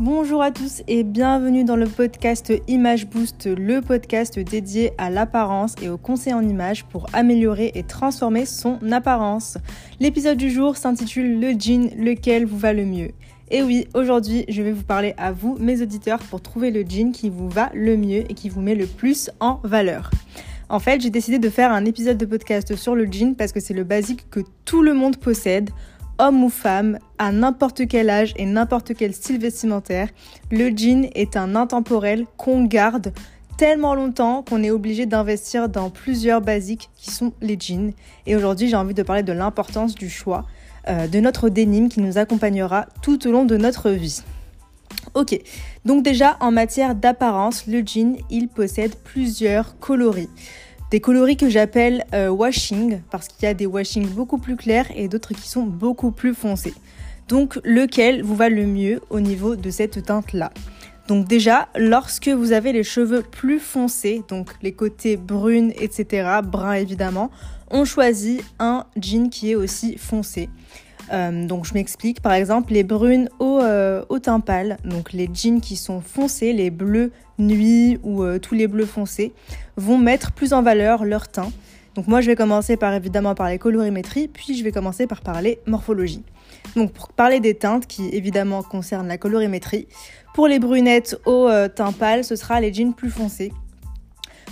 Bonjour à tous et bienvenue dans le podcast Image Boost, le podcast dédié à l'apparence et au conseil en images pour améliorer et transformer son apparence. L'épisode du jour s'intitule Le jean, lequel vous va le mieux? Et oui, aujourd'hui, je vais vous parler à vous, mes auditeurs, pour trouver le jean qui vous va le mieux et qui vous met le plus en valeur. En fait, j'ai décidé de faire un épisode de podcast sur le jean parce que c'est le basique que tout le monde possède homme ou femme, à n'importe quel âge et n'importe quel style vestimentaire, le jean est un intemporel qu'on garde tellement longtemps qu'on est obligé d'investir dans plusieurs basiques qui sont les jeans. Et aujourd'hui, j'ai envie de parler de l'importance du choix euh, de notre dénime qui nous accompagnera tout au long de notre vie. Ok, donc déjà en matière d'apparence, le jean, il possède plusieurs coloris. Des coloris que j'appelle euh, washing parce qu'il y a des washing beaucoup plus clairs et d'autres qui sont beaucoup plus foncés. Donc lequel vous va le mieux au niveau de cette teinte-là? Donc déjà, lorsque vous avez les cheveux plus foncés, donc les côtés brunes, etc., bruns évidemment, on choisit un jean qui est aussi foncé. Euh, donc je m'explique, par exemple les brunes au, euh, teint pâle, donc les jeans qui sont foncés, les bleus nuit ou euh, tous les bleus foncés, vont mettre plus en valeur leur teint. Donc moi je vais commencer par évidemment par les colorimétries, puis je vais commencer par parler morphologie. Donc pour parler des teintes qui évidemment concernent la colorimétrie, pour les brunettes au teint pâle, ce sera les jeans plus foncés.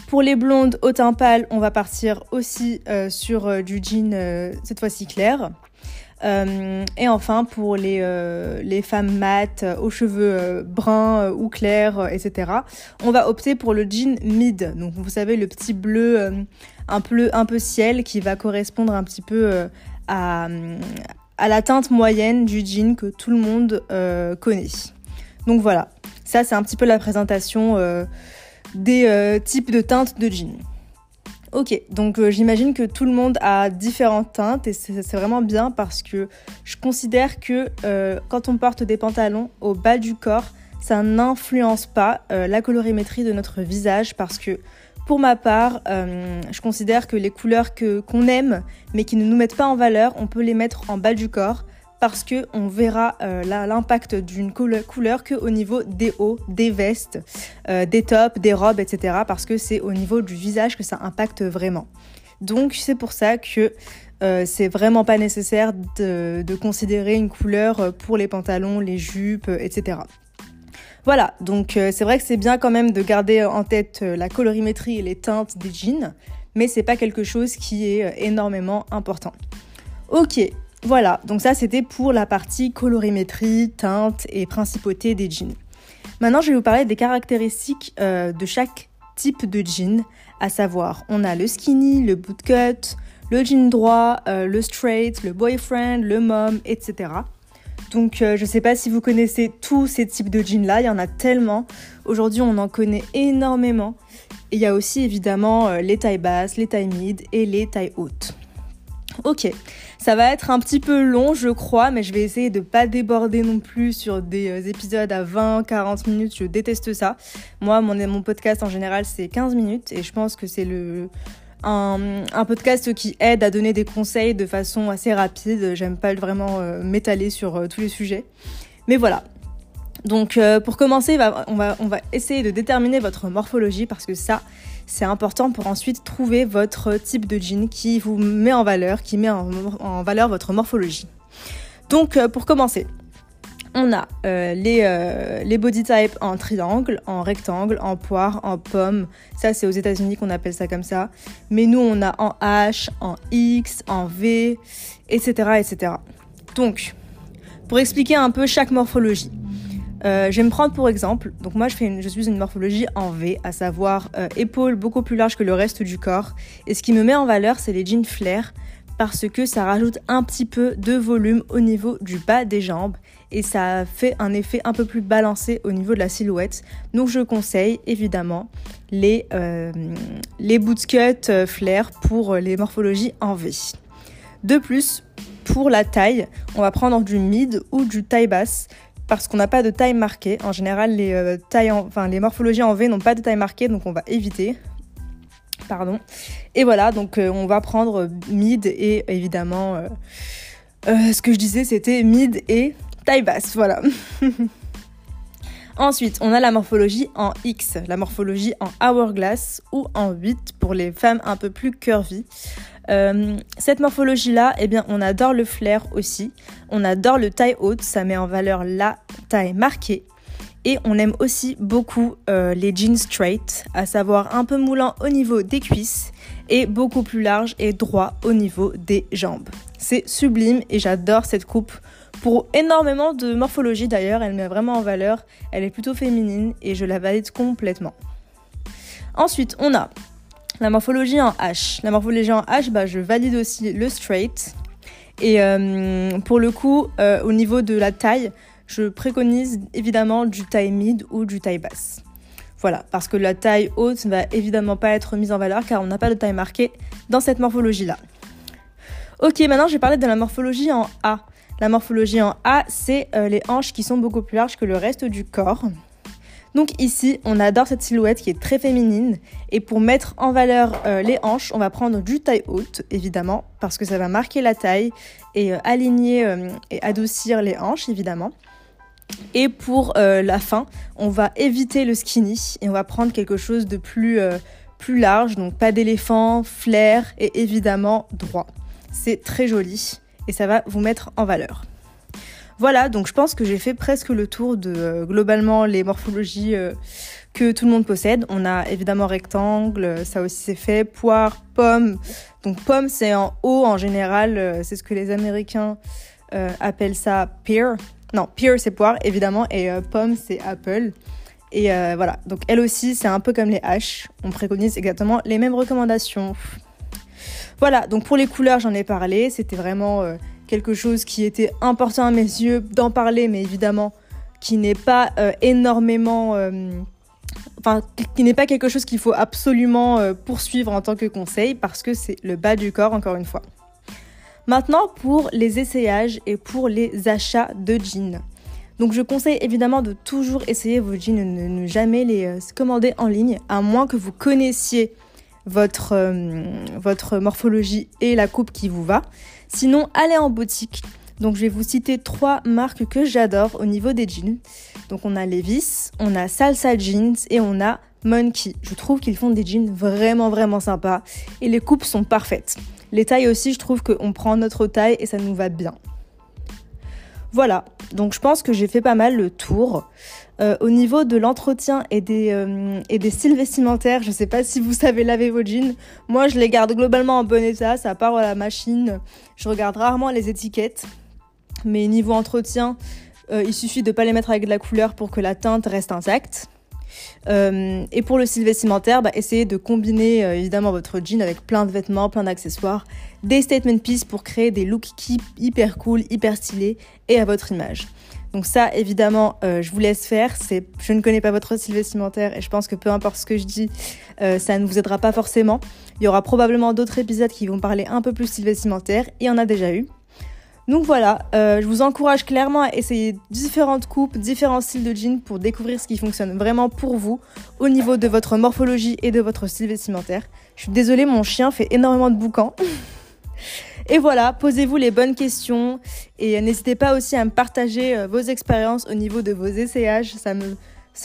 Pour les blondes au teint pâle, on va partir aussi sur du jean cette fois-ci clair. Euh, et enfin, pour les, euh, femmes mates, euh, aux cheveux bruns ou clairs, etc., on va opter pour le jean mid. Donc, vous savez, le petit bleu un, peu, un peu ciel qui va correspondre un petit peu à, à la teinte moyenne du jean que tout le monde connaît. Donc voilà, ça c'est un petit peu la présentation des types de teintes de jean. Ok, donc euh, j'imagine que tout le monde a différentes teintes et c'est vraiment bien parce que je considère que euh, quand on porte des pantalons au bas du corps, ça n'influence pas euh, la colorimétrie de notre visage parce que pour ma part, je considère que les couleurs qu'on aime mais qui ne nous mettent pas en valeur, on peut les mettre en bas du corps parce que on verra euh, l'impact d'une couleur que au niveau des hauts, des vestes, euh, des tops, des robes, etc. Parce que c'est au niveau du visage que ça impacte vraiment. Donc c'est pour ça que euh, c'est vraiment pas nécessaire de, considérer une couleur pour les pantalons, les jupes, etc. Voilà, donc c'est vrai que c'est bien quand même de garder en tête la colorimétrie et les teintes des jeans, mais c'est pas quelque chose qui est énormément important. Ok, voilà, donc ça c'était pour la partie colorimétrie, teinte et principauté des jeans. Maintenant, je vais vous parler des caractéristiques euh, de chaque type de jean, à savoir, on a le skinny, le bootcut, le jean droit, euh, le straight, le boyfriend, le mom, etc. Donc euh, je ne sais pas si vous connaissez tous ces types de jeans là, il y en a tellement. Aujourd'hui on en connaît énormément. Il y a aussi évidemment les tailles basses, les tailles mid et les tailles hautes. Ok, ça va être un petit peu long, je crois, mais je vais essayer de pas déborder non plus sur des euh, épisodes à 20-40 minutes. Je déteste ça. Moi, mon, podcast en général, c'est 15 minutes et je pense que c'est un, podcast qui aide à donner des conseils de façon assez rapide. J'aime pas vraiment euh, m'étaler sur euh, tous les sujets. Mais voilà, donc pour commencer, on va, essayer de déterminer votre morphologie parce que ça, c'est important pour ensuite trouver votre type de jean qui vous met en valeur, qui met en, valeur votre morphologie. Donc euh, pour commencer, on a euh, les, euh, les body types en triangle, en rectangle, en poire, en pomme. Ça, c'est aux États-Unis qu'on appelle ça comme ça. Mais nous, on a en H, en X, en V, etc. etc. Donc, pour expliquer un peu chaque morphologie. Euh, je vais me prendre pour exemple, donc moi je, fais je suis une morphologie en V, à savoir euh, épaules beaucoup plus larges que le reste du corps. Et ce qui me met en valeur, c'est les jeans flair, parce que ça rajoute un petit peu de volume au niveau du bas des jambes et ça fait un effet un peu plus balancé au niveau de la silhouette. Donc je conseille évidemment les, euh, les bootcut euh, flair pour les morphologies en V. De plus, pour la taille, on va prendre du mid ou du taille basse parce qu'on n'a pas de taille marquée. En général, les, euh, tailles enfin, les morphologies en V n'ont pas de taille marquée, donc on va éviter. Pardon. Et voilà, donc euh, on va prendre mid et évidemment, euh, ce que je disais, c'était mid et taille basse. Voilà. Ensuite, on a la morphologie en X, la morphologie en hourglass ou en 8 pour les femmes un peu plus curvy. Euh, cette morphologie-là, eh bien, on adore le flair aussi. On adore le taille haute, ça met en valeur la taille marquée. Et on aime aussi beaucoup euh, les jeans straight, à savoir un peu moulant au niveau des cuisses et beaucoup plus large et droit au niveau des jambes. C'est sublime et j'adore cette coupe pour énormément de morphologie d'ailleurs, elle met vraiment en valeur, elle est plutôt féminine et je la valide complètement. Ensuite, on a la morphologie en H. La morphologie en H, bah, je valide aussi le straight. Et euh, pour le coup, euh, au niveau de la taille, je préconise évidemment du taille mid ou du taille basse. Voilà, parce que la taille haute ne va évidemment pas être mise en valeur car on n'a pas de taille marquée dans cette morphologie-là. Ok, maintenant je vais parler de la morphologie en A. La morphologie en A, c'est euh, les hanches qui sont beaucoup plus larges que le reste du corps. Donc ici, on adore cette silhouette qui est très féminine. Et pour mettre en valeur euh, les hanches, on va prendre du taille haute, évidemment, parce que ça va marquer la taille et euh, aligner euh, et adoucir les hanches, évidemment. Et pour la fin, on va éviter le skinny et on va prendre quelque chose de plus, plus large, donc pas d'éléphant, flair et évidemment droit. C'est très joli et ça va vous mettre en valeur. Voilà, donc je pense que j'ai fait presque le tour de euh, globalement les morphologies euh, que tout le monde possède. On a évidemment rectangle, ça aussi c'est fait, poire, pomme. Donc pomme c'est en haut en général, euh, c'est ce que les Américains appellent ça pear. Non, pear c'est poire évidemment et pomme c'est apple. Et voilà, donc elle aussi c'est un peu comme les H. On préconise exactement les mêmes recommandations. Voilà, donc pour les couleurs j'en ai parlé, c'était vraiment quelque chose qui était important à mes yeux d'en parler, mais évidemment qui n'est pas euh, énormément... Euh, enfin, qui n'est pas quelque chose qu'il faut absolument euh, poursuivre en tant que conseil, parce que c'est le bas du corps, encore une fois. Maintenant, pour les essayages et pour les achats de jeans. Donc je conseille évidemment de toujours essayer vos jeans, ne, ne jamais les commander en ligne, à moins que vous connaissiez votre, votre morphologie et la coupe qui vous va. Sinon, allez en boutique. Donc je vais vous citer trois marques que j'adore au niveau des jeans. Donc on a Levis, on a Salsa Jeans et on a Monkey. Je trouve qu'ils font des jeans vraiment vraiment sympas et les coupes sont parfaites. Les tailles aussi, je trouve qu'on prend notre taille et ça nous va bien. Voilà, donc je pense que j'ai fait pas mal le tour. Euh, au niveau de l'entretien et, des, euh, et des styles vestimentaires, je sais pas si vous savez laver vos jeans. Moi, je les garde globalement en bon état, ça part à la machine. Je regarde rarement les étiquettes. Mais niveau entretien, euh, il suffit de pas les mettre avec de la couleur pour que la teinte reste intacte. Et pour le style vestimentaire, bah, essayez de combiner évidemment votre jean avec plein de vêtements, plein d'accessoires, des statement pieces pour créer des looks hyper cool, hyper stylés et à votre image. Donc ça, évidemment, euh, je vous laisse faire. Je ne connais pas votre style vestimentaire et je pense que peu importe ce que je dis, euh, ça ne vous aidera pas forcément. Il y aura probablement d'autres épisodes qui vont parler un peu plus style vestimentaire. Il y en a déjà eu. Donc voilà, euh, je vous encourage clairement à essayer différentes coupes, différents styles de jeans pour découvrir ce qui fonctionne vraiment pour vous au niveau de votre morphologie et de votre style vestimentaire. Je suis désolée, mon chien fait énormément de boucans. Et voilà, posez-vous les bonnes questions et n'hésitez pas aussi à me partager euh, vos expériences au niveau de vos essayages. Ça me,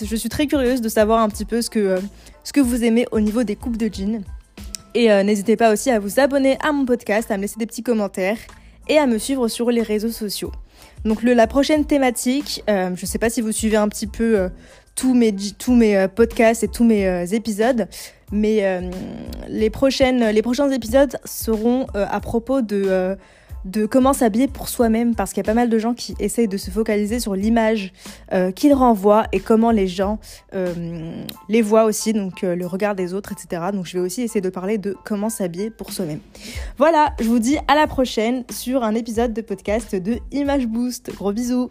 je suis très curieuse de savoir un petit peu ce que, euh, ce que vous aimez au niveau des coupes de jeans. Et n'hésitez pas aussi à vous abonner à mon podcast, à me laisser des petits commentaires et à me suivre sur les réseaux sociaux. Donc la prochaine thématique, je ne sais pas si vous suivez un petit peu tous mes, tous mes podcasts et tous mes épisodes. Mais euh, les, prochains épisodes seront euh, à propos de, euh, de comment s'habiller pour soi-même, parce qu'il y a pas mal de gens qui essayent de se focaliser sur l'image qu'ils renvoient et comment les gens les voient aussi, donc le regard des autres, etc. Donc je vais aussi essayer de parler de comment s'habiller pour soi-même. Voilà, je vous dis à la prochaine sur un épisode de podcast de Image Boost. Gros bisous